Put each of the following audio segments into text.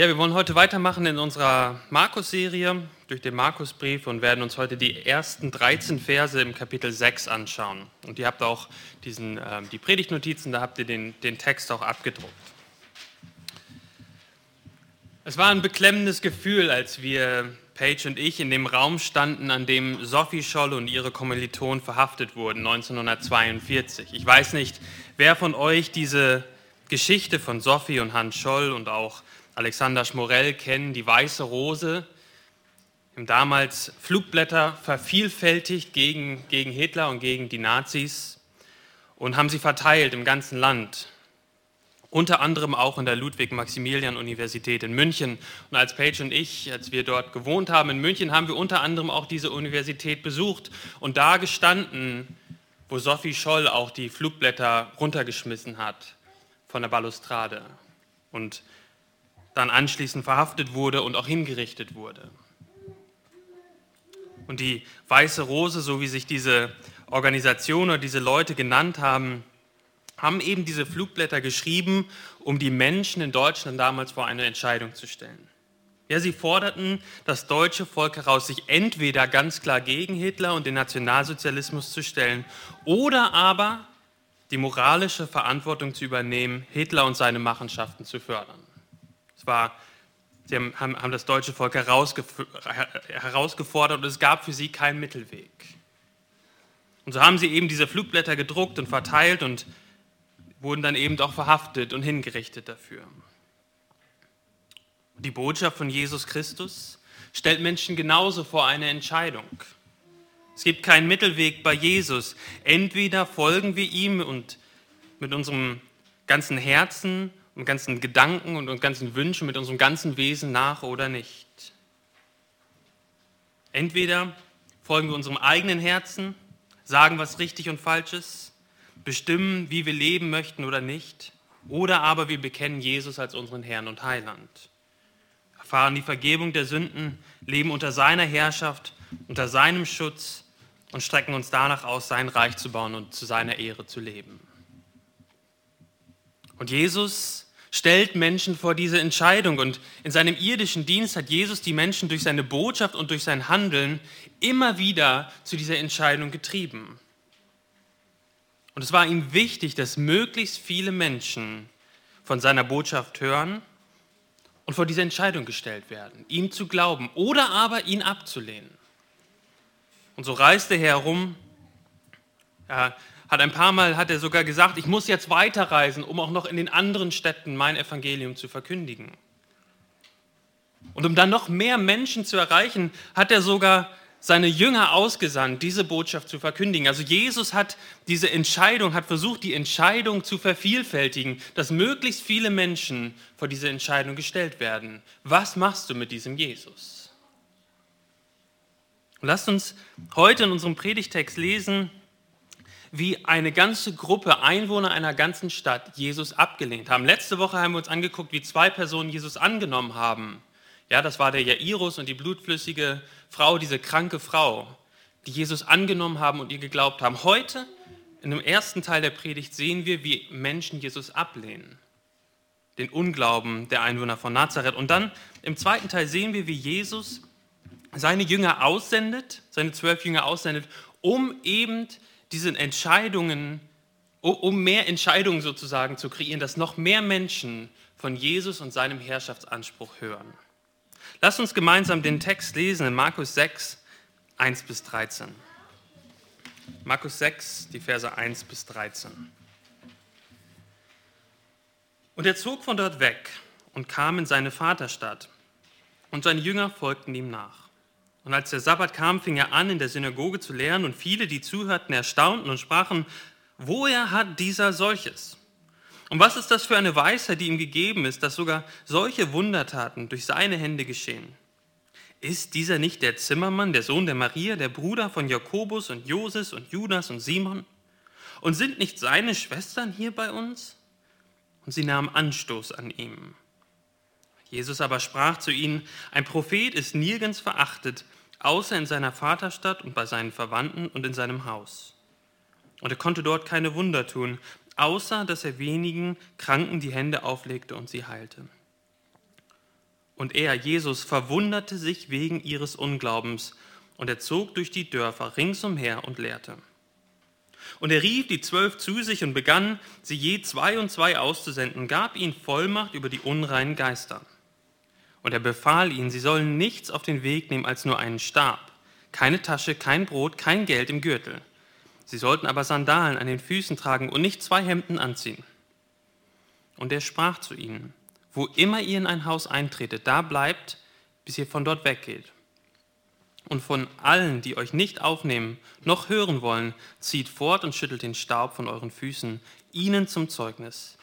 Ja, wir wollen heute weitermachen in unserer Markus-Serie durch den Markusbrief und werden uns heute die ersten 13 Verse im Kapitel 6 anschauen. Und ihr habt auch diesen, äh, die Predigtnotizen, da habt ihr den, den Text auch abgedruckt. Es war ein beklemmendes Gefühl, als wir, Paige und ich, in dem Raum standen, an dem Sophie Scholl und ihre Kommilitonen verhaftet wurden, 1942. Ich weiß nicht, wer von euch diese Geschichte von Sophie und Hans Scholl und auch Alexander Schmorell kennen, die Weiße Rose, im damals Flugblätter vervielfältigt gegen, gegen Hitler und gegen die Nazis und haben sie verteilt im ganzen Land. Unter anderem auch in der Ludwig-Maximilian-Universität in München. Und als Paige und ich, als wir dort gewohnt haben in München, haben wir unter anderem auch diese Universität besucht und da gestanden, wo Sophie Scholl auch die Flugblätter runtergeschmissen hat von der Balustrade. Und dann anschließend verhaftet wurde und auch hingerichtet wurde. Und die Weiße Rose, so wie sich diese Organisation oder diese Leute genannt haben, haben eben diese Flugblätter geschrieben, um die Menschen in Deutschland damals vor eine Entscheidung zu stellen. Ja, sie forderten das deutsche Volk heraus, sich entweder ganz klar gegen Hitler und den Nationalsozialismus zu stellen oder aber die moralische Verantwortung zu übernehmen, Hitler und seine Machenschaften zu fördern. Es war, sie haben, haben das deutsche Volk herausgefordert und es gab für sie keinen Mittelweg. Und so haben sie eben diese Flugblätter gedruckt und verteilt und wurden dann eben auch verhaftet und hingerichtet dafür. Die Botschaft von Jesus Christus stellt Menschen genauso vor eine Entscheidung. Es gibt keinen Mittelweg bei Jesus. Entweder folgen wir ihm und mit unserem ganzen Herzen und ganzen Gedanken und ganzen Wünschen, mit unserem ganzen Wesen nach oder nicht. Entweder folgen wir unserem eigenen Herzen, sagen, was richtig und falsch ist, bestimmen, wie wir leben möchten oder nicht, oder aber wir bekennen Jesus als unseren Herrn und Heiland, erfahren die Vergebung der Sünden, leben unter seiner Herrschaft, unter seinem Schutz und strecken uns danach aus, sein Reich zu bauen und zu seiner Ehre zu leben. Und Jesus stellt Menschen vor diese Entscheidung. Und in seinem irdischen Dienst hat Jesus die Menschen durch seine Botschaft und durch sein Handeln immer wieder zu dieser Entscheidung getrieben. Und es war ihm wichtig, dass möglichst viele Menschen von seiner Botschaft hören und vor diese Entscheidung gestellt werden, ihm zu glauben oder aber ihn abzulehnen. Und so reiste er herum, ja, hat ein paar Mal hat er sogar gesagt, ich muss jetzt weiterreisen, um auch noch in den anderen Städten mein Evangelium zu verkündigen. Und um dann noch mehr Menschen zu erreichen, hat er sogar seine Jünger ausgesandt, diese Botschaft zu verkündigen. Also Jesus hat diese Entscheidung, hat versucht, die Entscheidung zu vervielfältigen, dass möglichst viele Menschen vor diese Entscheidung gestellt werden. Was machst du mit diesem Jesus? Und lasst uns heute in unserem Predigtext lesen, wie eine ganze Gruppe Einwohner einer ganzen Stadt Jesus abgelehnt haben. Letzte Woche haben wir uns angeguckt, wie zwei Personen Jesus angenommen haben. Ja, das war der Jairus und die blutflüssige Frau, diese kranke Frau, die Jesus angenommen haben und ihr geglaubt haben. Heute, in dem ersten Teil der Predigt, sehen wir, wie Menschen Jesus ablehnen. Den Unglauben der Einwohner von Nazareth. Und dann im zweiten Teil sehen wir, wie Jesus seine Jünger aussendet, seine zwölf Jünger aussendet, um eben diesen Entscheidungen, um mehr Entscheidungen sozusagen zu kreieren, dass noch mehr Menschen von Jesus und seinem Herrschaftsanspruch hören. Lasst uns gemeinsam den Text lesen in Markus 6, 1 bis 13. Markus 6, die Verse 1 bis 13. Und er zog von dort weg und kam in seine Vaterstadt, und seine Jünger folgten ihm nach. Und als der Sabbat kam, fing er an, in der Synagoge zu lehren, und viele, die zuhörten, erstaunten und sprachen, woher hat dieser solches? Und was ist das für eine Weisheit, die ihm gegeben ist, dass sogar solche Wundertaten durch seine Hände geschehen? Ist dieser nicht der Zimmermann, der Sohn der Maria, der Bruder von Jakobus und Joses und Judas und Simon? Und sind nicht seine Schwestern hier bei uns? Und sie nahmen Anstoß an ihm. Jesus aber sprach zu ihnen, ein Prophet ist nirgends verachtet, außer in seiner Vaterstadt und bei seinen Verwandten und in seinem Haus. Und er konnte dort keine Wunder tun, außer dass er wenigen Kranken die Hände auflegte und sie heilte. Und er, Jesus, verwunderte sich wegen ihres Unglaubens, und er zog durch die Dörfer ringsumher und lehrte. Und er rief die Zwölf zu sich und begann, sie je zwei und zwei auszusenden, gab ihnen Vollmacht über die unreinen Geister. Und er befahl ihnen, sie sollen nichts auf den Weg nehmen als nur einen Stab, keine Tasche, kein Brot, kein Geld im Gürtel. Sie sollten aber Sandalen an den Füßen tragen und nicht zwei Hemden anziehen. Und er sprach zu ihnen, wo immer ihr in ein Haus eintretet, da bleibt, bis ihr von dort weggeht. Und von allen, die euch nicht aufnehmen, noch hören wollen, zieht fort und schüttelt den Staub von euren Füßen, ihnen zum Zeugnis.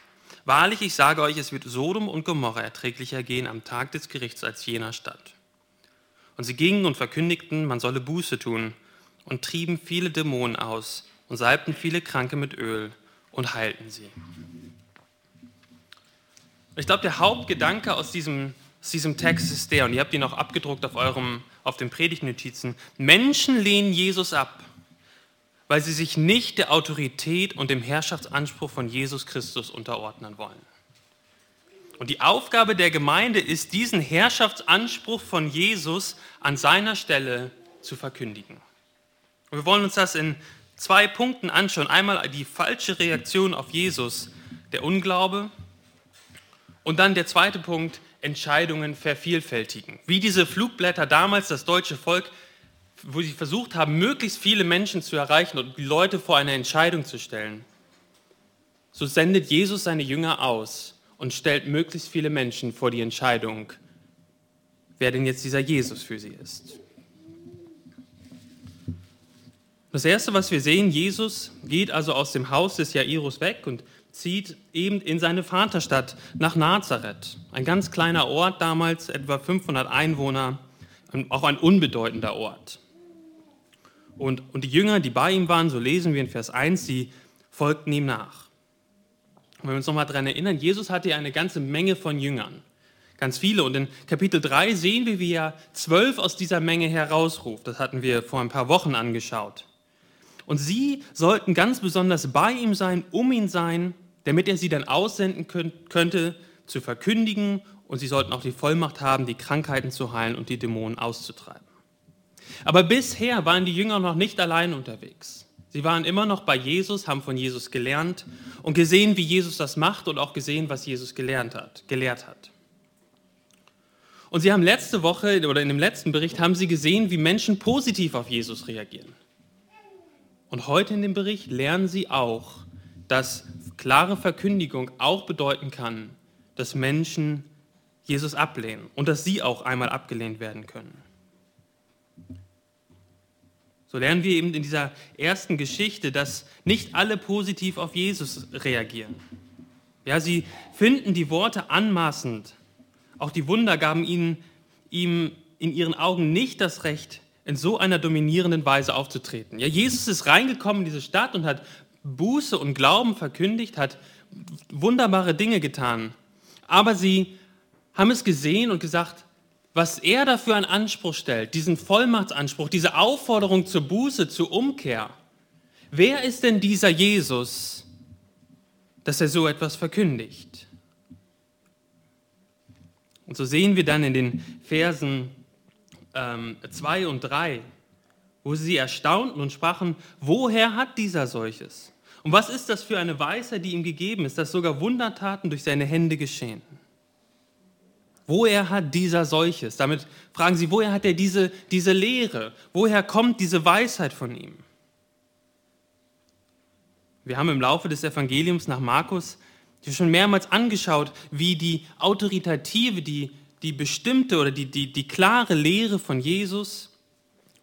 Wahrlich, ich sage euch, es wird Sodom und Gomorra erträglicher gehen am Tag des Gerichts als jener Stadt. Und sie gingen und verkündigten, man solle Buße tun, und trieben viele Dämonen aus und salbten viele Kranke mit Öl und heilten sie. Ich glaube, der Hauptgedanke aus diesem, aus diesem Text ist der, und ihr habt ihn auch abgedruckt auf, eurem, auf den Predigtnotizen, Menschen lehnen Jesus ab, weil sie sich nicht der Autorität und dem Herrschaftsanspruch von Jesus Christus unterordnen wollen. Und die Aufgabe der Gemeinde ist, diesen Herrschaftsanspruch von Jesus an seiner Stelle zu verkündigen. Und wir wollen uns das in zwei Punkten anschauen. Einmal die falsche Reaktion auf Jesus, der Unglaube und dann der zweite Punkt, Entscheidungen vervielfältigen. Wie diese Flugblätter damals das deutsche Volk, wo sie versucht haben, möglichst viele Menschen zu erreichen und die Leute vor eine Entscheidung zu stellen. So sendet Jesus seine Jünger aus und stellt möglichst viele Menschen vor die Entscheidung, wer denn jetzt dieser Jesus für sie ist. Das Erste, was wir sehen, Jesus geht also aus dem Haus des Jairus weg und zieht eben in seine Vaterstadt nach Nazareth. Ein ganz kleiner Ort damals, etwa 500 Einwohner, auch ein unbedeutender Ort. Und, und die Jünger, die bei ihm waren, so lesen wir in Vers 1, sie folgten ihm nach. Und wenn wir uns nochmal daran erinnern, Jesus hatte ja eine ganze Menge von Jüngern, ganz viele. Und in Kapitel 3 sehen wir, wie er zwölf aus dieser Menge herausruft. Das hatten wir vor ein paar Wochen angeschaut. Und sie sollten ganz besonders bei ihm sein, um ihn sein, damit er sie dann aussenden könnte, zu verkündigen und sie sollten auch die Vollmacht haben, die Krankheiten zu heilen und die Dämonen auszutreiben. Aber bisher waren die Jünger noch nicht allein unterwegs. Sie waren immer noch bei Jesus, haben von Jesus gelernt und gesehen, wie Jesus das macht und auch gesehen, was Jesus gelernt hat, gelehrt hat. Und sie haben letzte Woche oder in dem letzten Bericht haben sie gesehen, wie Menschen positiv auf Jesus reagieren. Und heute in dem Bericht lernen sie auch, dass klare Verkündigung auch bedeuten kann, dass Menschen Jesus ablehnen und dass sie auch einmal abgelehnt werden können. So lernen wir eben in dieser ersten Geschichte, dass nicht alle positiv auf Jesus reagieren. Ja, sie finden die Worte anmaßend. Auch die Wunder gaben ihnen, ihm in ihren Augen nicht das Recht, in so einer dominierenden Weise aufzutreten. Ja, Jesus ist reingekommen in diese Stadt und hat Buße und Glauben verkündigt, hat wunderbare Dinge getan. Aber sie haben es gesehen und gesagt, was er dafür an Anspruch stellt, diesen Vollmachtsanspruch, diese Aufforderung zur Buße, zur Umkehr. Wer ist denn dieser Jesus, dass er so etwas verkündigt? Und so sehen wir dann in den Versen 2 ähm, und 3, wo sie erstaunten und sprachen, woher hat dieser solches? Und was ist das für eine Weisheit, die ihm gegeben ist, dass sogar Wundertaten durch seine Hände geschehen? Woher hat dieser solches? Damit fragen sie, woher hat er diese, diese Lehre? Woher kommt diese Weisheit von ihm? Wir haben im Laufe des Evangeliums nach Markus schon mehrmals angeschaut, wie die autoritative, die, die bestimmte oder die, die, die klare Lehre von Jesus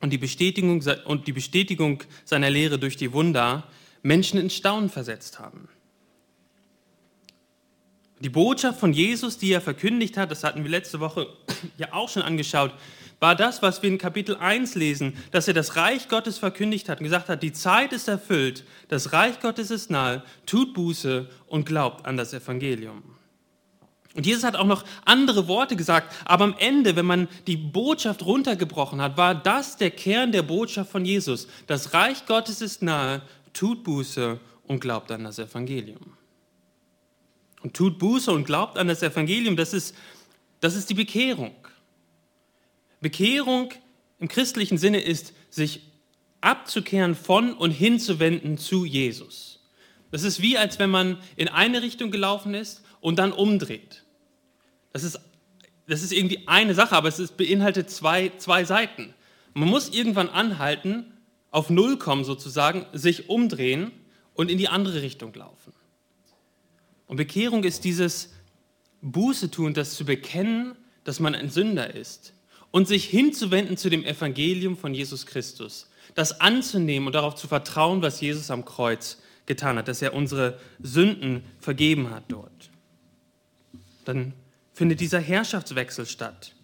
und die, Bestätigung, und die Bestätigung seiner Lehre durch die Wunder Menschen in Staunen versetzt haben. Die Botschaft von Jesus, die er verkündigt hat, das hatten wir letzte Woche ja auch schon angeschaut, war das, was wir in Kapitel 1 lesen, dass er das Reich Gottes verkündigt hat und gesagt hat, die Zeit ist erfüllt, das Reich Gottes ist nahe, tut Buße und glaubt an das Evangelium. Und Jesus hat auch noch andere Worte gesagt, aber am Ende, wenn man die Botschaft runtergebrochen hat, war das der Kern der Botschaft von Jesus. Das Reich Gottes ist nahe, tut Buße und glaubt an das Evangelium. Und tut Buße und glaubt an das Evangelium, das ist Das ist die Bekehrung. Bekehrung im christlichen Sinne ist, sich abzukehren von und hinzuwenden zu Jesus. Das ist wie, als wenn man in eine Richtung gelaufen ist und dann umdreht. Das ist, das ist irgendwie eine Sache, aber es ist, beinhaltet zwei, zwei Seiten. Man muss irgendwann anhalten, auf Null kommen sozusagen, sich umdrehen und in die andere Richtung laufen. Und Bekehrung ist dieses Buße tun, das zu bekennen, dass man ein Sünder ist und sich hinzuwenden zu dem Evangelium von Jesus Christus, das anzunehmen und darauf zu vertrauen, was Jesus am Kreuz getan hat, dass er unsere Sünden vergeben hat dort. Dann findet dieser Herrschaftswechsel statt.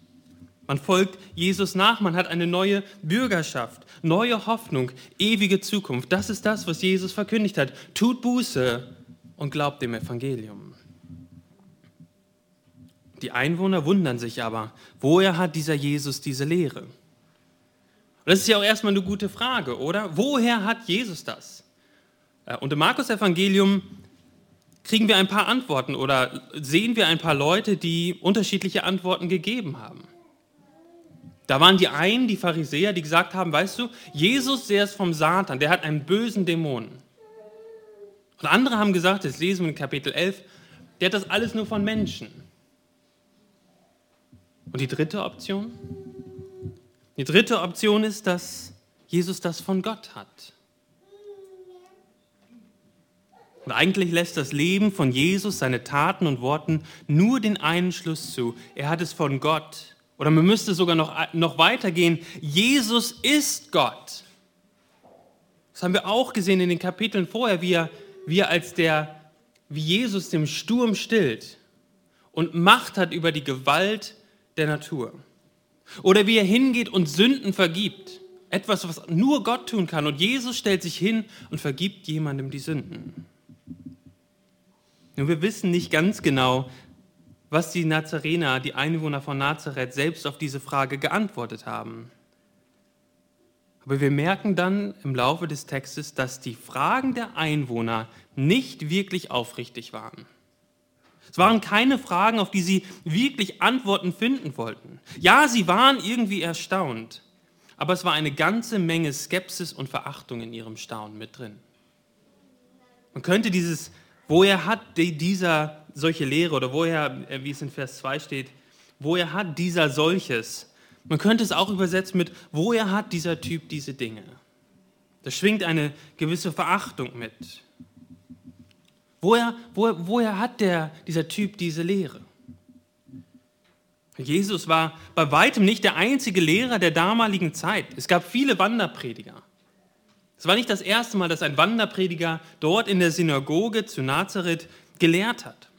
Man folgt Jesus nach, man hat eine neue Bürgerschaft, neue Hoffnung, ewige Zukunft. Das ist das, was Jesus verkündigt hat. Tut Buße und glaubt dem Evangelium. Die Einwohner wundern sich aber, woher hat dieser Jesus diese Lehre? Und das ist ja auch erstmal eine gute Frage, oder? Woher hat Jesus das? Äh, und im Markus-Evangelium kriegen wir ein paar Antworten oder sehen wir ein paar Leute, die unterschiedliche Antworten gegeben haben. Da waren die einen, die Pharisäer, die gesagt haben, weißt du, Jesus, der ist vom Satan, der hat einen bösen Dämon. Und andere haben gesagt, das lesen wir in Kapitel 11, der hat das alles nur von Menschen. Und die dritte Option? Die dritte Option ist, dass Jesus das von Gott hat. Und eigentlich lässt das Leben von Jesus, seine Taten und Worten nur den einen Schluss zu. Er hat es von Gott. Oder man müsste sogar noch, noch weitergehen. Jesus ist Gott. Das haben wir auch gesehen in den Kapiteln vorher, wie er, wie er als der, wie Jesus dem Sturm stillt und Macht hat über die Gewalt der Natur. Oder wie er hingeht und Sünden vergibt. Etwas, was nur Gott tun kann. Und Jesus stellt sich hin und vergibt jemandem die Sünden. Nun, wir wissen nicht ganz genau, was die Nazarener, die Einwohner von Nazareth, selbst auf diese Frage geantwortet haben. Aber wir merken dann im Laufe des Textes, dass die Fragen der Einwohner nicht wirklich aufrichtig waren. Es waren keine Fragen, auf die sie wirklich Antworten finden wollten. Ja, sie waren irgendwie erstaunt, aber es war eine ganze Menge Skepsis und Verachtung in ihrem Staunen mit drin. Man könnte dieses, woher hat dieser solche Lehre oder woher, äh, wie es in Vers 2 steht, woher hat dieser solches? Man könnte es auch übersetzen mit, woher hat dieser Typ diese Dinge? Da schwingt eine gewisse Verachtung mit. Woher, woher, woher hat der, dieser Typ diese Lehre? Jesus war bei weitem nicht der einzige Lehrer der damaligen Zeit. Es gab viele Wanderprediger. Es war nicht das erste Mal, dass ein Wanderprediger dort in der Synagoge zu Nazareth gelehrt hat.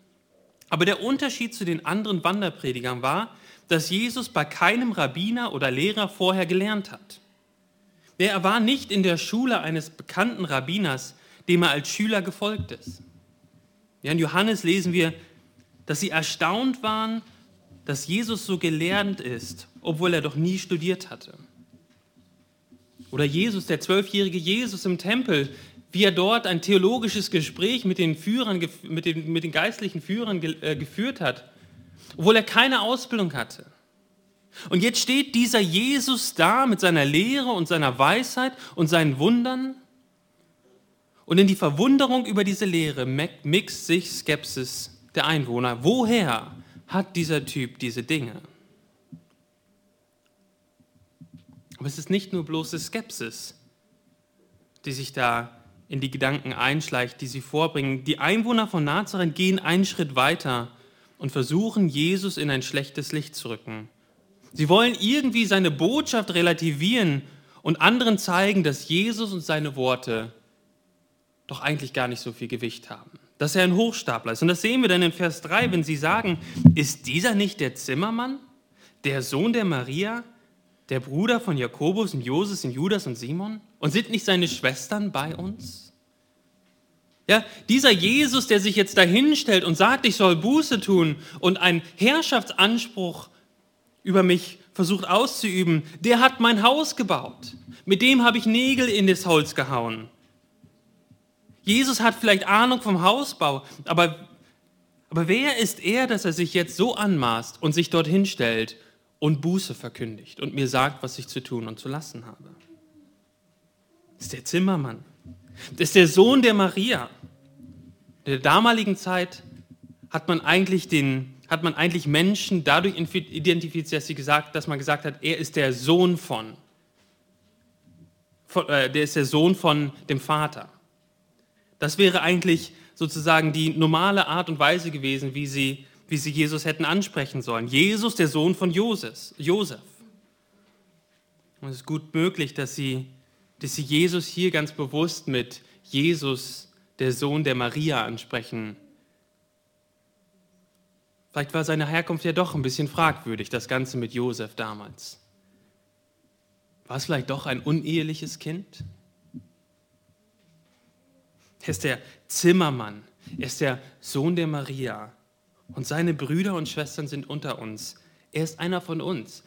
Aber der Unterschied zu den anderen Wanderpredigern war, dass Jesus bei keinem Rabbiner oder Lehrer vorher gelernt hat. Er war nicht in der Schule eines bekannten Rabbiners, dem er als Schüler gefolgt ist. In Johannes lesen wir, dass sie erstaunt waren, dass Jesus so gelernt ist, obwohl er doch nie studiert hatte. Oder Jesus, der zwölfjährige Jesus im Tempel, wie er dort ein theologisches Gespräch mit den, Führern, mit den, mit den geistlichen Führern äh, geführt hat, obwohl er keine Ausbildung hatte. Und jetzt steht dieser Jesus da mit seiner Lehre und seiner Weisheit und seinen Wundern und in die Verwunderung über diese Lehre mixt sich Skepsis der Einwohner. Woher hat dieser Typ diese Dinge? Aber es ist nicht nur bloße Skepsis, die sich da in die Gedanken einschleicht, die sie vorbringen. Die Einwohner von Nazareth gehen einen Schritt weiter und versuchen, Jesus in ein schlechtes Licht zu rücken. Sie wollen irgendwie seine Botschaft relativieren und anderen zeigen, dass Jesus und seine Worte doch eigentlich gar nicht so viel Gewicht haben. Dass er ein Hochstapler ist. Und das sehen wir dann in Vers 3, wenn sie sagen, ist dieser nicht der Zimmermann, der Sohn der Maria, der Bruder von Jakobus und Joses und Judas und Simon? Und sind nicht seine Schwestern bei uns? Ja, dieser Jesus, der sich jetzt dahinstellt und sagt, ich soll Buße tun und einen Herrschaftsanspruch über mich versucht auszuüben, der hat mein Haus gebaut. Mit dem habe ich Nägel in das Holz gehauen. Jesus hat vielleicht Ahnung vom Hausbau, aber, Aber wer ist er, dass er sich jetzt so anmaßt und sich dorthin stellt und Buße verkündigt und mir sagt, was ich zu tun und zu lassen habe? Das ist der Zimmermann. Das ist der Sohn der Maria. In der damaligen Zeit hat man eigentlich, den, hat man eigentlich Menschen dadurch identifiziert, dass, sie gesagt, dass man gesagt hat, er ist der Sohn von. von äh, der ist der Sohn von dem Vater. Das wäre eigentlich sozusagen die normale Art und Weise gewesen, wie sie, wie sie Jesus hätten ansprechen sollen. Jesus, der Sohn von Josef. Josef. Und es ist gut möglich, dass sie, dass sie Jesus hier ganz bewusst mit Jesus, der Sohn der Maria, ansprechen. Vielleicht war seine Herkunft ja doch ein bisschen fragwürdig, das Ganze mit Josef damals. War es vielleicht doch ein uneheliches Kind? Er ist der Zimmermann, er ist der Sohn der Maria und seine Brüder und Schwestern sind unter uns. Er ist einer von uns.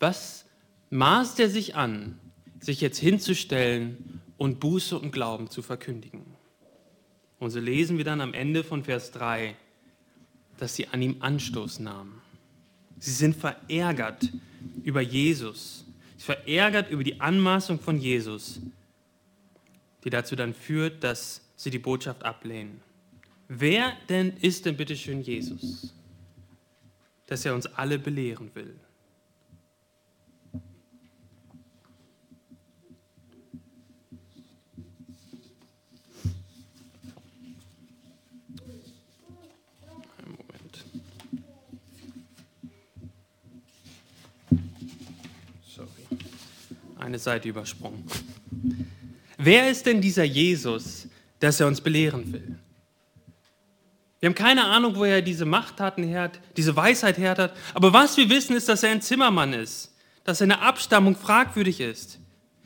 Was maßt er sich an, sich jetzt hinzustellen und Buße und Glauben zu verkündigen? Und so lesen wir dann am Ende von Vers 3, dass sie an ihm Anstoß nahmen. Sie sind verärgert über Jesus, verärgert über die Anmaßung von Jesus, die dazu dann führt, dass sie die Botschaft ablehnen. Wer denn ist denn bitte schön Jesus, dass er uns alle belehren will? Eine Seite übersprungen. Wer ist denn dieser Jesus, dass er uns belehren will? Wir haben keine Ahnung, woher er diese Machttaten her hat, diese Weisheit her hat. Aber was wir wissen, ist, dass er ein Zimmermann ist, dass seine Abstammung fragwürdig ist.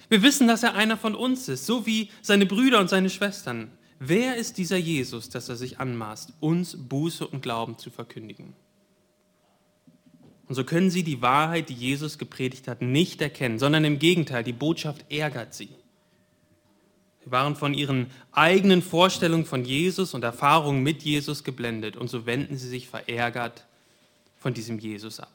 Wir wissen, dass er einer von uns ist, so wie seine Brüder und seine Schwestern. Wer ist dieser Jesus, dass er sich anmaßt, uns Buße und Glauben zu verkündigen? Und so können sie die Wahrheit, die Jesus gepredigt hat, nicht erkennen, sondern im Gegenteil, die Botschaft ärgert sie. Sie waren von ihren eigenen Vorstellungen von Jesus und Erfahrungen mit Jesus geblendet und so wenden sie sich verärgert von diesem Jesus ab.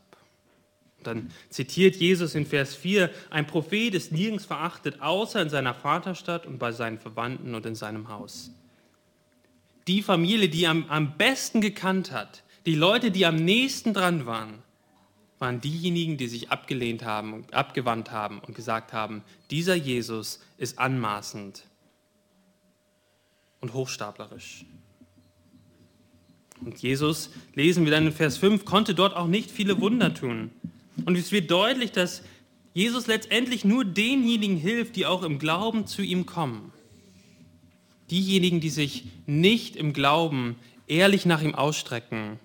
Und dann zitiert Jesus in Vers 4, ein Prophet ist nirgends verachtet, außer in seiner Vaterstadt und bei seinen Verwandten und in seinem Haus. Die Familie, die er am, am besten gekannt hat, die Leute, die am nächsten dran waren, waren diejenigen, die sich abgelehnt haben, abgewandt haben und gesagt haben, dieser Jesus ist anmaßend und hochstaplerisch. Und Jesus, lesen wir dann in Vers 5, konnte dort auch nicht viele Wunder tun. Und es wird deutlich, dass Jesus letztendlich nur denjenigen hilft, die auch im Glauben zu ihm kommen. Diejenigen, die sich nicht im Glauben ehrlich nach ihm ausstrecken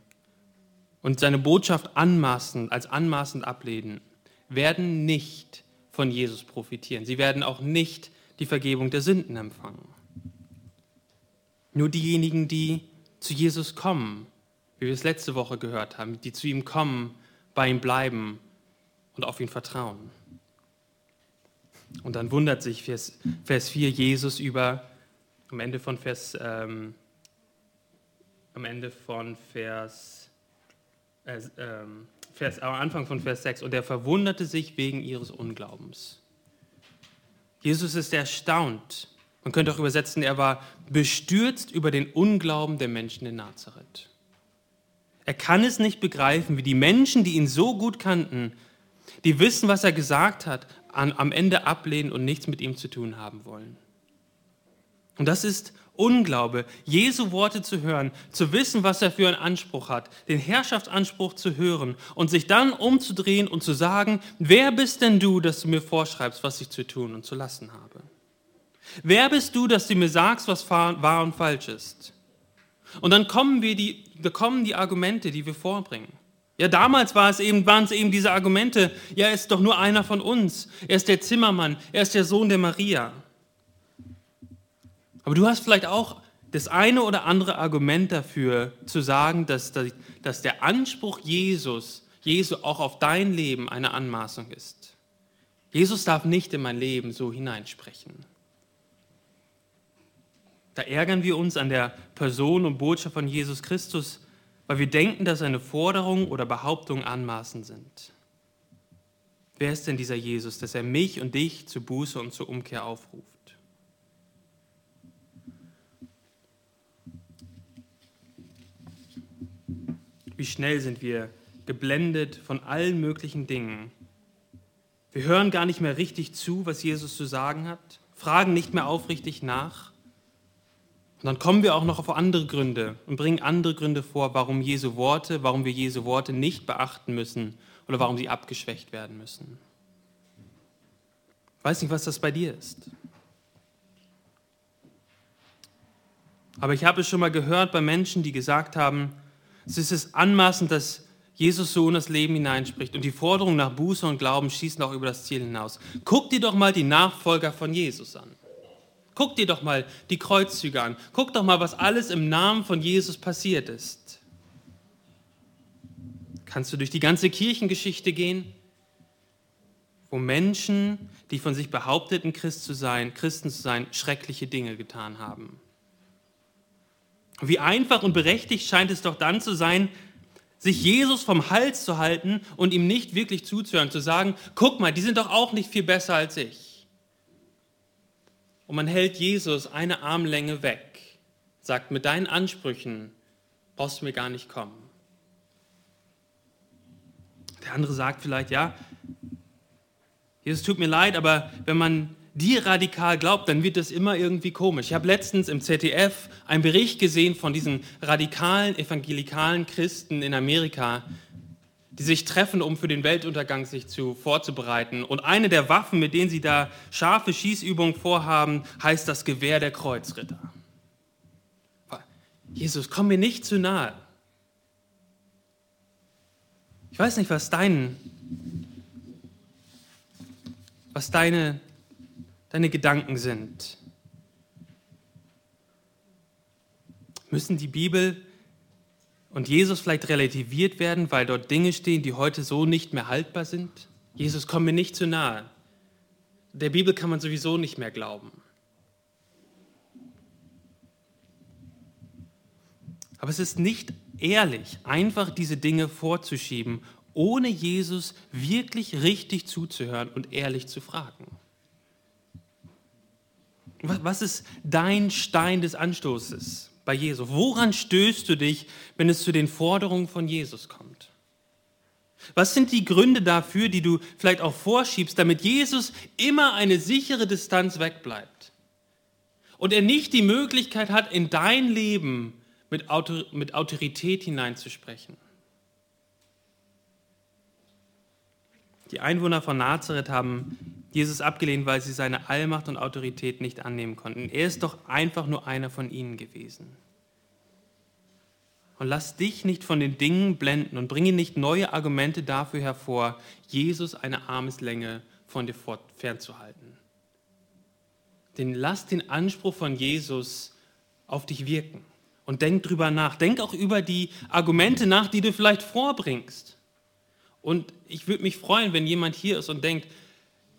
und seine Botschaft anmaßend, als anmaßend ablehnen, werden nicht von Jesus profitieren. Sie werden auch nicht die Vergebung der Sünden empfangen. Nur diejenigen, die zu Jesus kommen, wie wir es letzte Woche gehört haben, die zu ihm kommen, bei ihm bleiben und auf ihn vertrauen. Und dann wundert sich Vers, Vers 4 Jesus über, am Ende von Vers, ähm, am Ende von Vers, äh, ähm, Vers, am Anfang von Vers 6, und er verwunderte sich wegen ihres Unglaubens. Jesus ist erstaunt man könnte auch übersetzen, er war bestürzt über den Unglauben der Menschen in Nazareth. Er kann es nicht begreifen, wie die Menschen, die ihn so gut kannten, die wissen, was er gesagt hat, an, am Ende ablehnen und nichts mit ihm zu tun haben wollen. Und das ist Unglaube, Jesu Worte zu hören, zu wissen, was er für einen Anspruch hat, den Herrschaftsanspruch zu hören und sich dann umzudrehen und zu sagen, wer bist denn du, dass du mir vorschreibst, was ich zu tun und zu lassen habe? Wer bist du, dass du mir sagst, was wahr und falsch ist? Und dann kommen wir die, da kommen die Argumente, die wir vorbringen. Ja, damals war es eben, waren es eben diese Argumente, ja, er ist doch nur einer von uns. Er ist der Zimmermann, er ist der Sohn der Maria. Aber du hast vielleicht auch das eine oder andere Argument dafür, zu sagen, dass, dass der Anspruch Jesus, Jesu auch auf dein Leben eine Anmaßung ist. Jesus darf nicht in mein Leben so hineinsprechen. Da ärgern wir uns an der Person und Botschaft von Jesus Christus, weil wir denken, dass seine Forderungen oder Behauptungen anmaßend sind. Wer ist denn dieser Jesus, dass er mich und dich zur Buße und zur Umkehr aufruft? Wie schnell sind wir geblendet von allen möglichen Dingen. Wir hören gar nicht mehr richtig zu, was Jesus zu sagen hat, fragen nicht mehr aufrichtig nach. Und dann kommen wir auch noch auf andere Gründe und bringen andere Gründe vor, warum Jesu Worte, warum wir Jesu Worte nicht beachten müssen oder warum sie abgeschwächt werden müssen. Ich weiß nicht, was das bei dir ist. Aber ich habe es schon mal gehört bei Menschen, die gesagt haben, es ist anmaßend, dass Jesus so in das Leben hineinspricht und die Forderung nach Buße und Glauben schießen auch über das Ziel hinaus. Guck dir doch mal die Nachfolger von Jesus an. Guck dir doch mal die Kreuzzüge an. Guck doch mal, was alles im Namen von Jesus passiert ist. Kannst du durch die ganze Kirchengeschichte gehen, wo Menschen, die von sich behaupteten, Christ zu sein, Christen zu sein, schreckliche Dinge getan haben. Wie einfach und berechtigt scheint es doch dann zu sein, sich Jesus vom Hals zu halten und ihm nicht wirklich zuzuhören, zu sagen, guck mal, die sind doch auch nicht viel besser als ich. Und man hält Jesus eine Armlänge weg, sagt, mit deinen Ansprüchen brauchst du mir gar nicht kommen. Der andere sagt vielleicht, ja, Jesus tut mir leid, aber wenn man dir radikal glaubt, dann wird das immer irgendwie komisch. Ich habe letztens im ZDF einen Bericht gesehen von diesen radikalen evangelikalen Christen in Amerika, die sich treffen, um für den Weltuntergang sich zu, vorzubereiten. Und eine der Waffen, mit denen sie da scharfe Schießübungen vorhaben, heißt das Gewehr der Kreuzritter. Jesus, komm mir nicht zu nahe. Ich weiß nicht, was dein, was deine deine Gedanken sind. Müssen die Bibel und Jesus vielleicht relativiert werden, weil dort Dinge stehen, die heute so nicht mehr haltbar sind? Jesus, komm mir nicht zu nahe. Der Bibel kann man sowieso nicht mehr glauben. Aber es ist nicht ehrlich, einfach diese Dinge vorzuschieben, ohne Jesus wirklich richtig zuzuhören und ehrlich zu fragen. Was ist dein Stein des Anstoßes bei Jesus? Woran stößt du dich, wenn es zu den Forderungen von Jesus kommt? Was sind die Gründe dafür, die du vielleicht auch vorschiebst, damit Jesus immer eine sichere Distanz wegbleibt und er nicht die Möglichkeit hat, in dein Leben mit Autorität hineinzusprechen? Die Einwohner von Nazareth haben Jesus abgelehnt, weil sie seine Allmacht und Autorität nicht annehmen konnten. Er ist doch einfach nur einer von ihnen gewesen. Und lass dich nicht von den Dingen blenden und bringe nicht neue Argumente dafür hervor, Jesus eine Armeslänge von dir fernzuhalten. Denn lass den Anspruch von Jesus auf dich wirken und denk drüber nach. Denk auch über die Argumente nach, die du vielleicht vorbringst. Und ich würde mich freuen, wenn jemand hier ist und denkt,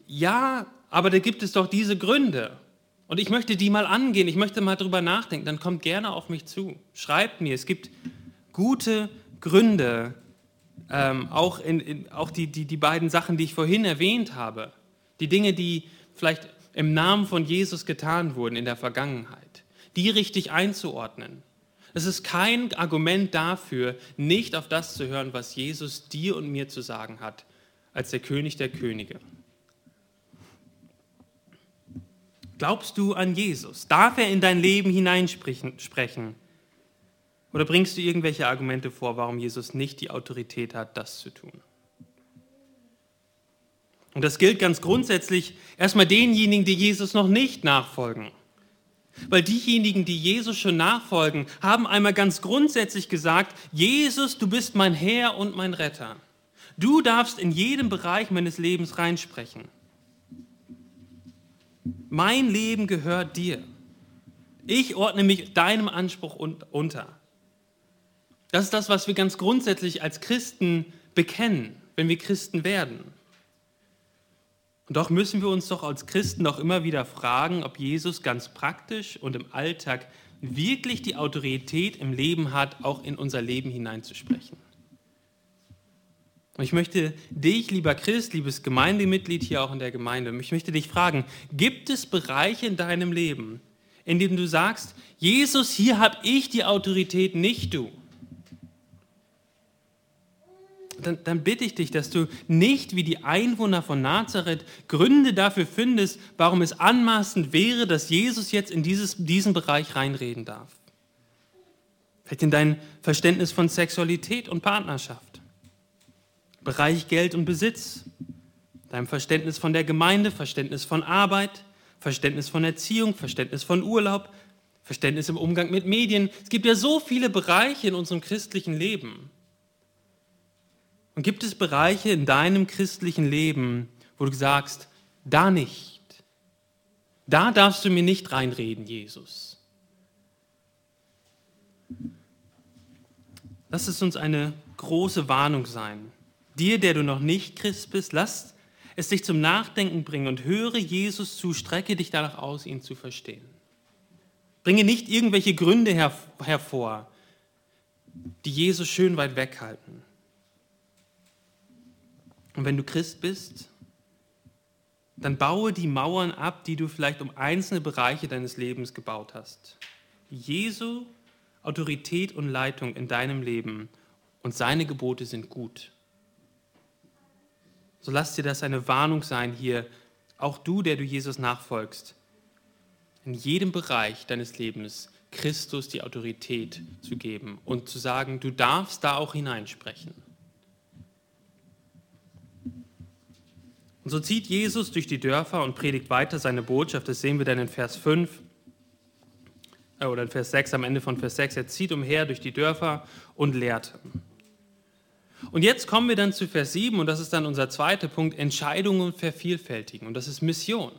ja, aber da gibt es doch diese Gründe. Und ich möchte die mal angehen, ich möchte mal drüber nachdenken, dann kommt gerne auf mich zu. Schreibt mir, es gibt gute Gründe, ähm, auch, in, in, auch die, die, die beiden Sachen, die ich vorhin erwähnt habe, die Dinge, die vielleicht im Namen von Jesus getan wurden in der Vergangenheit, die richtig einzuordnen. Es ist kein Argument dafür, nicht auf das zu hören, was Jesus dir und mir zu sagen hat, als der König der Könige. Glaubst du an Jesus? Darf er in dein Leben hineinsprechen? Oder bringst du irgendwelche Argumente vor, warum Jesus nicht die Autorität hat, das zu tun? Und das gilt ganz grundsätzlich erstmal denjenigen, die Jesus noch nicht nachfolgen. Weil diejenigen, die Jesus schon nachfolgen, haben einmal ganz grundsätzlich gesagt, Jesus, du bist mein Herr und mein Retter. Du darfst in jedem Bereich meines Lebens reinsprechen. Mein Leben gehört dir. Ich ordne mich deinem Anspruch unter. Das ist das, was wir ganz grundsätzlich als Christen bekennen, wenn wir Christen werden. Und doch müssen wir uns doch als Christen auch immer wieder fragen, ob Jesus ganz praktisch und im Alltag wirklich die Autorität im Leben hat, auch in unser Leben hineinzusprechen. Und ich möchte dich, lieber Christ, liebes Gemeindemitglied hier auch in der Gemeinde, ich möchte dich fragen, gibt es Bereiche in deinem Leben, in denen du sagst, Jesus, hier habe ich die Autorität, nicht du? Dann, dann, bitte ich dich, dass du nicht wie die Einwohner von Nazareth Gründe dafür findest, warum es anmaßend wäre, dass Jesus jetzt in dieses, diesen Bereich reinreden darf. Vielleicht in dein Verständnis von Sexualität und Partnerschaft. Bereich Geld und Besitz, deinem Verständnis von der Gemeinde, Verständnis von Arbeit, Verständnis von Erziehung, Verständnis von Urlaub, Verständnis im Umgang mit Medien. Es gibt ja so viele Bereiche in unserem christlichen Leben. Und gibt es Bereiche in deinem christlichen Leben, wo du sagst, da nicht, da darfst du mir nicht reinreden, Jesus. Lass es uns eine große Warnung sein. Dir, der du noch nicht Christ bist, lass es dich zum Nachdenken bringen und höre Jesus zu, strecke dich danach aus, ihn zu verstehen. Bringe nicht irgendwelche Gründe her hervor, die Jesus schön weit weghalten. Und wenn du Christ bist, dann baue die Mauern ab, die du vielleicht um einzelne Bereiche deines Lebens gebaut hast. Jesu Autorität und Leitung in deinem Leben und seine Gebote sind gut. So lass dir das eine Warnung sein hier, auch du, der du Jesus nachfolgst, in jedem Bereich deines Lebens Christus die Autorität zu geben und zu sagen, du darfst da auch hineinsprechen. Und so zieht Jesus durch die Dörfer und predigt weiter seine Botschaft. Das sehen wir dann in Vers 5 äh, oder in Vers 6, am Ende von Vers 6. Er zieht umher durch die Dörfer und lehrte. Und jetzt kommen wir dann zu Vers 7 und das ist dann unser zweiter Punkt, Entscheidungen vervielfältigen. Und das ist Mission.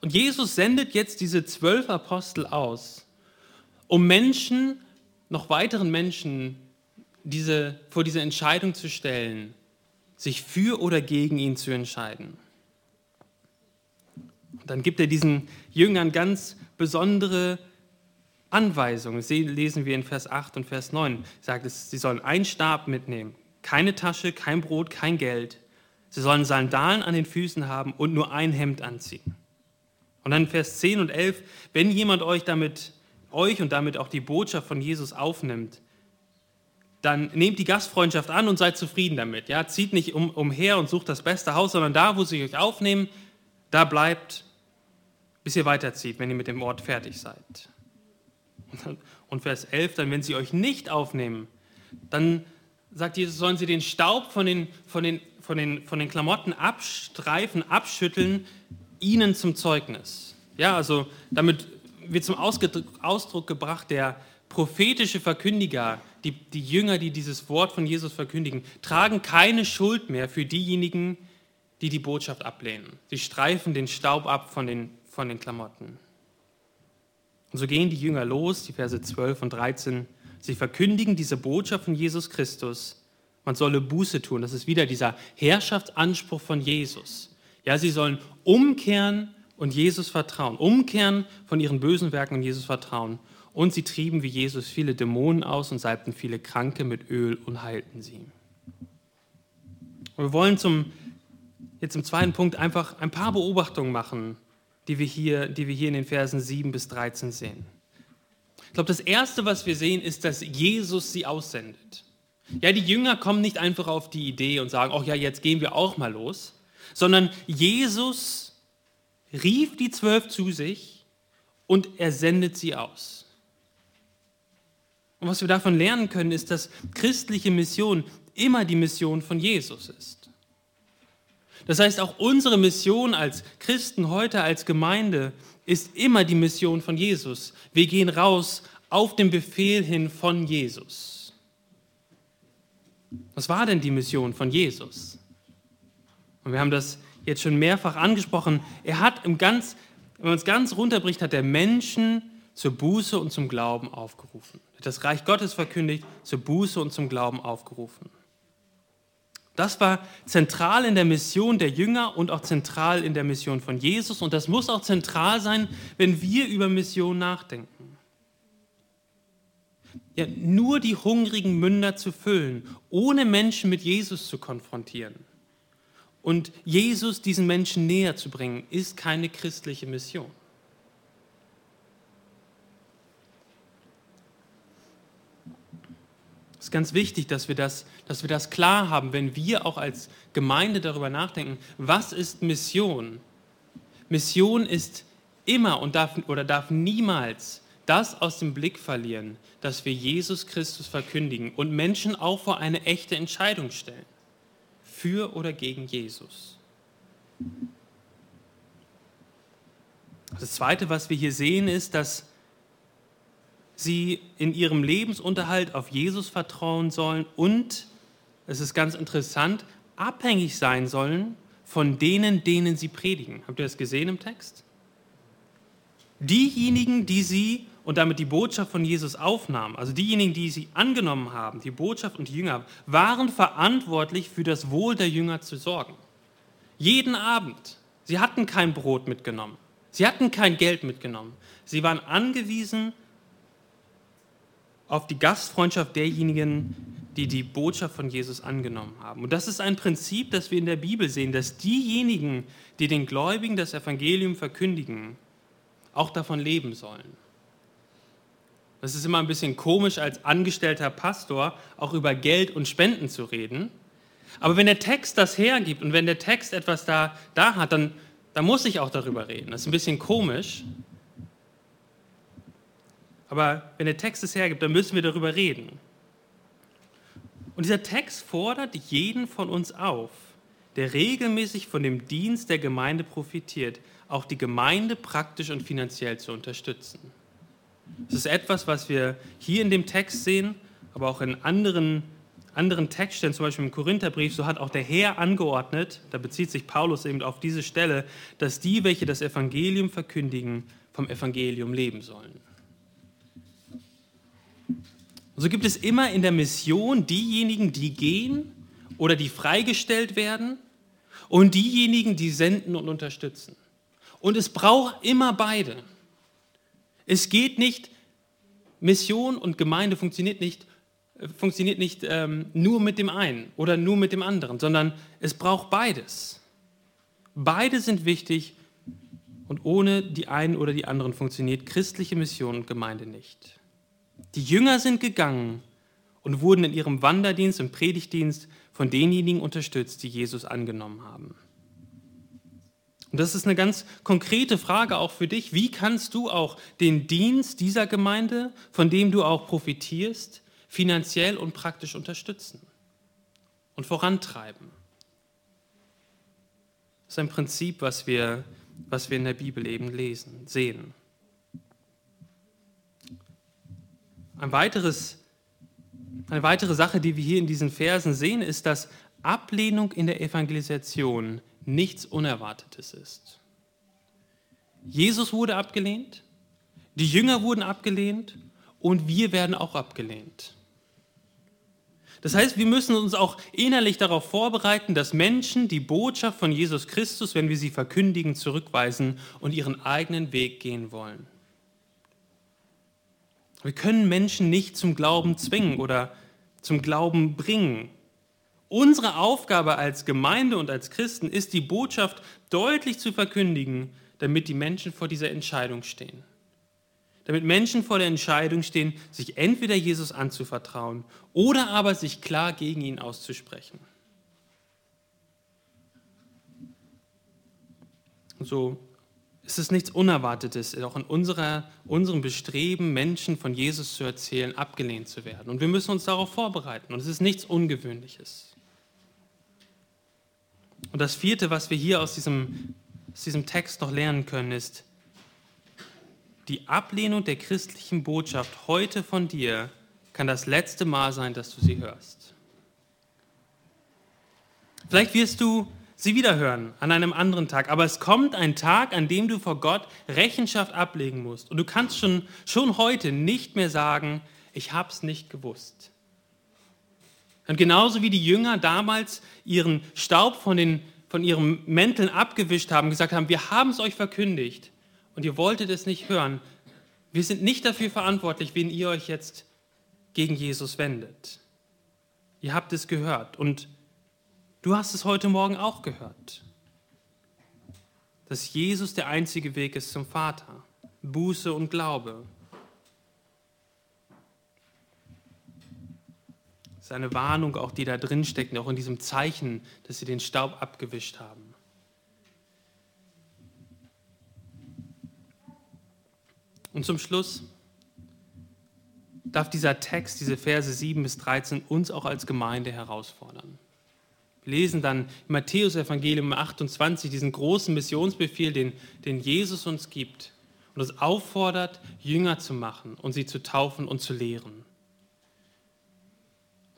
Und Jesus sendet jetzt diese zwölf Apostel aus, um Menschen, noch weiteren Menschen, diese, vor diese Entscheidung zu stellen sich für oder gegen ihn zu entscheiden. Dann gibt er diesen Jüngern ganz besondere Anweisungen. Das lesen wir in Vers 8 und Vers 9. Er sagt sie sollen einen Stab mitnehmen, keine Tasche, kein Brot, kein Geld. Sie sollen Sandalen an den Füßen haben und nur ein Hemd anziehen. Und dann Vers 10 und 11, wenn jemand euch damit euch und damit auch die Botschaft von Jesus aufnimmt, dann nehmt die Gastfreundschaft an und seid zufrieden damit. Ja? Zieht nicht um, umher und sucht das beste Haus, sondern da, wo sie euch aufnehmen, da bleibt, bis ihr weiterzieht, wenn ihr mit dem Ort fertig seid. Und Vers 11, dann, wenn sie euch nicht aufnehmen, dann sagt Jesus, sollen sie den Staub von den, von den, von den, von den Klamotten abstreifen, abschütteln, ihnen zum Zeugnis. Ja, also damit wird zum Ausdruck gebracht, der prophetische Verkündiger, die, die Jünger, die dieses Wort von Jesus verkündigen, tragen keine Schuld mehr für diejenigen, die die Botschaft ablehnen. Sie streifen den Staub ab von den, von den Klamotten. Und so gehen die Jünger los, die Verse 12 und 13. Sie verkündigen diese Botschaft von Jesus Christus. Man solle Buße tun. Das ist wieder dieser Herrschaftsanspruch von Jesus. Ja, sie sollen umkehren und Jesus vertrauen. Umkehren von ihren bösen Werken und Jesus vertrauen. Und sie trieben wie Jesus viele Dämonen aus und salbten viele Kranke mit Öl und heilten sie. Und wir wollen zum, jetzt im zweiten Punkt einfach ein paar Beobachtungen machen, die wir hier, die wir hier in den Versen 7 bis 13 sehen. Ich glaube, das Erste, was wir sehen, ist, dass Jesus sie aussendet. Ja, die Jünger kommen nicht einfach auf die Idee und sagen, oh ja, jetzt gehen wir auch mal los, sondern Jesus rief die Zwölf zu sich und er sendet sie aus. Und was wir davon lernen können, ist, dass christliche Mission immer die Mission von Jesus ist. Das heißt, auch unsere Mission als Christen heute, als Gemeinde, ist immer die Mission von Jesus. Wir gehen raus auf den Befehl hin von Jesus. Was war denn die Mission von Jesus? Und wir haben das jetzt schon mehrfach angesprochen. Er hat im ganz, wenn man es ganz runterbricht, hat er Menschen zur Buße und zum Glauben aufgerufen. Er hat das Reich Gottes verkündigt, zur Buße und zum Glauben aufgerufen. Das war zentral in der Mission der Jünger und auch zentral in der Mission von Jesus. Und das muss auch zentral sein, wenn wir über Mission nachdenken. ja, nur die hungrigen Münder zu füllen, ohne Menschen mit Jesus zu konfrontieren und Jesus diesen Menschen näher zu bringen, ist keine christliche Mission. Ist ganz wichtig, dass wir, das, dass wir das klar haben, wenn wir auch als Gemeinde darüber nachdenken, was ist Mission? Mission ist immer und darf oder darf niemals das aus dem Blick verlieren, dass wir Jesus Christus verkündigen und Menschen auch vor eine echte Entscheidung stellen. Für oder gegen Jesus. Das Zweite, was wir hier sehen, ist, dass sie in ihrem Lebensunterhalt auf Jesus vertrauen sollen und, es ist ganz interessant, abhängig sein sollen von denen, denen sie predigen. Habt ihr das gesehen im Text? Diejenigen, die sie und damit die Botschaft von Jesus aufnahmen, also diejenigen, die sie angenommen haben, die Botschaft und die Jünger, waren verantwortlich für das Wohl der Jünger zu sorgen. Jeden Abend. Sie hatten kein Brot mitgenommen. Sie hatten kein Geld mitgenommen. Sie waren angewiesen auf die Gastfreundschaft derjenigen, die die Botschaft von Jesus angenommen haben. Und das ist ein Prinzip, das wir in der Bibel sehen, dass diejenigen, die den Gläubigen das Evangelium verkündigen, auch davon leben sollen. Das ist immer ein bisschen komisch, als angestellter Pastor auch über Geld und Spenden zu reden. Aber wenn der Text das hergibt und wenn der Text etwas da, da hat, dann, dann muss ich auch darüber reden. Das ist ein bisschen komisch. Aber wenn der Text es hergibt, dann müssen wir darüber reden. Und dieser Text fordert jeden von uns auf, der regelmäßig von dem Dienst der Gemeinde profitiert, auch die Gemeinde praktisch und finanziell zu unterstützen. Das ist etwas, was wir hier in dem Text sehen, aber auch in anderen, anderen Textstellen, zum Beispiel im Korintherbrief, so hat auch der Herr angeordnet, da bezieht sich Paulus eben auf diese Stelle, dass die, welche das Evangelium verkündigen, vom Evangelium leben sollen. Und so gibt es immer in der Mission diejenigen, die gehen oder die freigestellt werden und diejenigen, die senden und unterstützen. Und es braucht immer beide. Es geht nicht, Mission und Gemeinde funktioniert nicht, funktioniert nicht ähm, nur mit dem einen oder nur mit dem anderen, sondern es braucht beides. Beide sind wichtig und ohne die einen oder die anderen funktioniert christliche Mission und Gemeinde nicht. Die Jünger sind gegangen und wurden in ihrem Wanderdienst und Predigtdienst von denjenigen unterstützt, die Jesus angenommen haben. Und das ist eine ganz konkrete Frage auch für dich. Wie kannst du auch den Dienst dieser Gemeinde, von dem du auch profitierst, finanziell und praktisch unterstützen und vorantreiben? Das ist ein Prinzip, was wir, was wir in der Bibel eben lesen, sehen. Ein weiteres, eine weitere Sache, die wir hier in diesen Versen sehen, ist, dass Ablehnung in der Evangelisation nichts Unerwartetes ist. Jesus wurde abgelehnt, die Jünger wurden abgelehnt und wir werden auch abgelehnt. Das heißt, wir müssen uns auch innerlich darauf vorbereiten, dass Menschen die Botschaft von Jesus Christus, wenn wir sie verkündigen, zurückweisen und ihren eigenen Weg gehen wollen. Wir können Menschen nicht zum Glauben zwingen oder zum Glauben bringen. Unsere Aufgabe als Gemeinde und als Christen ist, die Botschaft deutlich zu verkündigen, damit die Menschen vor dieser Entscheidung stehen. Damit Menschen vor der Entscheidung stehen, sich entweder Jesus anzuvertrauen oder aber sich klar gegen ihn auszusprechen. Und so ist es nichts Unerwartetes, auch in unserer, unserem Bestreben, Menschen von Jesus zu erzählen, abgelehnt zu werden. Und wir müssen uns darauf vorbereiten. Und es ist nichts Ungewöhnliches. Und das vierte, was wir hier aus diesem, aus diesem Text noch lernen können, ist, die Ablehnung der christlichen Botschaft heute von dir kann das letzte Mal sein, dass du sie hörst. Vielleicht wirst du sie wieder hören an einem anderen Tag, aber es kommt ein Tag, an dem du vor Gott Rechenschaft ablegen musst. Und du kannst schon, schon heute nicht mehr sagen, ich habe es nicht gewusst. Und genauso wie die Jünger damals ihren Staub von, den, von ihren Mänteln abgewischt haben, gesagt haben, wir haben es euch verkündigt und ihr wolltet es nicht hören. Wir sind nicht dafür verantwortlich, wen ihr euch jetzt gegen Jesus wendet. Ihr habt es gehört und du hast es heute Morgen auch gehört, dass Jesus der einzige Weg ist zum Vater. Buße und Glaube. Seine Warnung auch, die da drin steckt, auch in diesem Zeichen, dass sie den Staub abgewischt haben. Und zum Schluss darf dieser Text, diese Verse 7 bis 13, uns auch als Gemeinde herausfordern. Lesen dann im Matthäus-Evangelium 28 diesen großen Missionsbefehl, den, den Jesus uns gibt und uns auffordert, Jünger zu machen und sie zu taufen und zu lehren.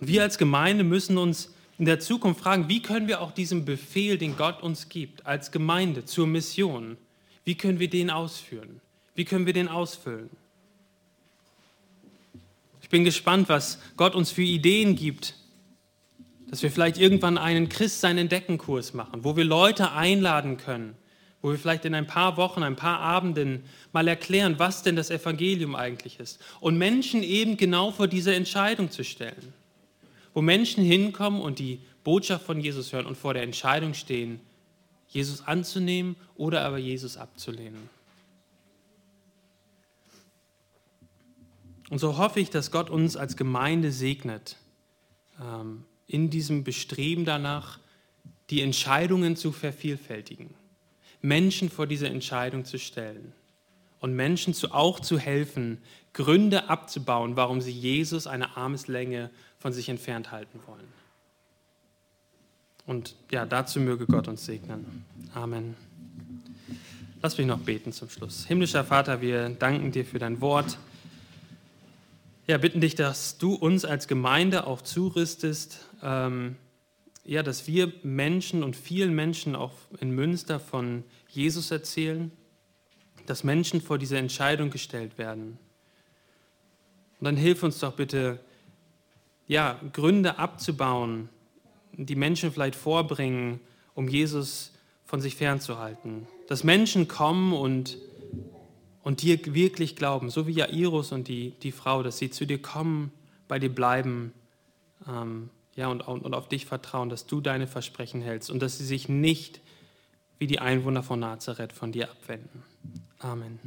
Und wir als Gemeinde müssen uns in der Zukunft fragen, wie können wir auch diesen Befehl, den Gott uns gibt, als Gemeinde zur Mission, wie können wir den ausführen? Wie können wir den ausfüllen? Ich bin gespannt, was Gott uns für Ideen gibt, dass wir vielleicht irgendwann einen Christsein Entdeckenkurs machen, wo wir Leute einladen können, wo wir vielleicht in ein paar Wochen, ein paar Abenden mal erklären, was denn das Evangelium eigentlich ist. Und Menschen eben genau vor diese Entscheidung zu stellen. Wo Menschen hinkommen und die Botschaft von Jesus hören und vor der Entscheidung stehen, Jesus anzunehmen oder aber Jesus abzulehnen. Und so hoffe ich, dass Gott uns als Gemeinde segnet, ähm, in diesem Bestreben danach, die Entscheidungen zu vervielfältigen, Menschen vor diese Entscheidung zu stellen und Menschen zu, auch zu helfen, Gründe abzubauen, warum sie Jesus eine Armeslänge von sich entfernt halten wollen. Und ja, dazu möge Gott uns segnen. Amen. Lass mich noch beten zum Schluss. Himmlischer Vater, wir danken dir für dein Wort ja, bitten dich, dass du uns als Gemeinde auch zurüstest, ähm, ja, dass wir Menschen und vielen Menschen auch in Münster von Jesus erzählen, dass Menschen vor diese Entscheidung gestellt werden. Und dann hilf uns doch bitte, ja, Gründe abzubauen, die Menschen vielleicht vorbringen, um Jesus von sich fernzuhalten. Dass Menschen kommen und und dir wirklich glauben, so wie Jairus und die, die Frau, dass sie zu dir kommen, bei dir bleiben ähm, ja, und, und auf dich vertrauen, dass du deine Versprechen hältst und dass sie sich nicht wie die Einwohner von Nazareth von dir abwenden. Amen.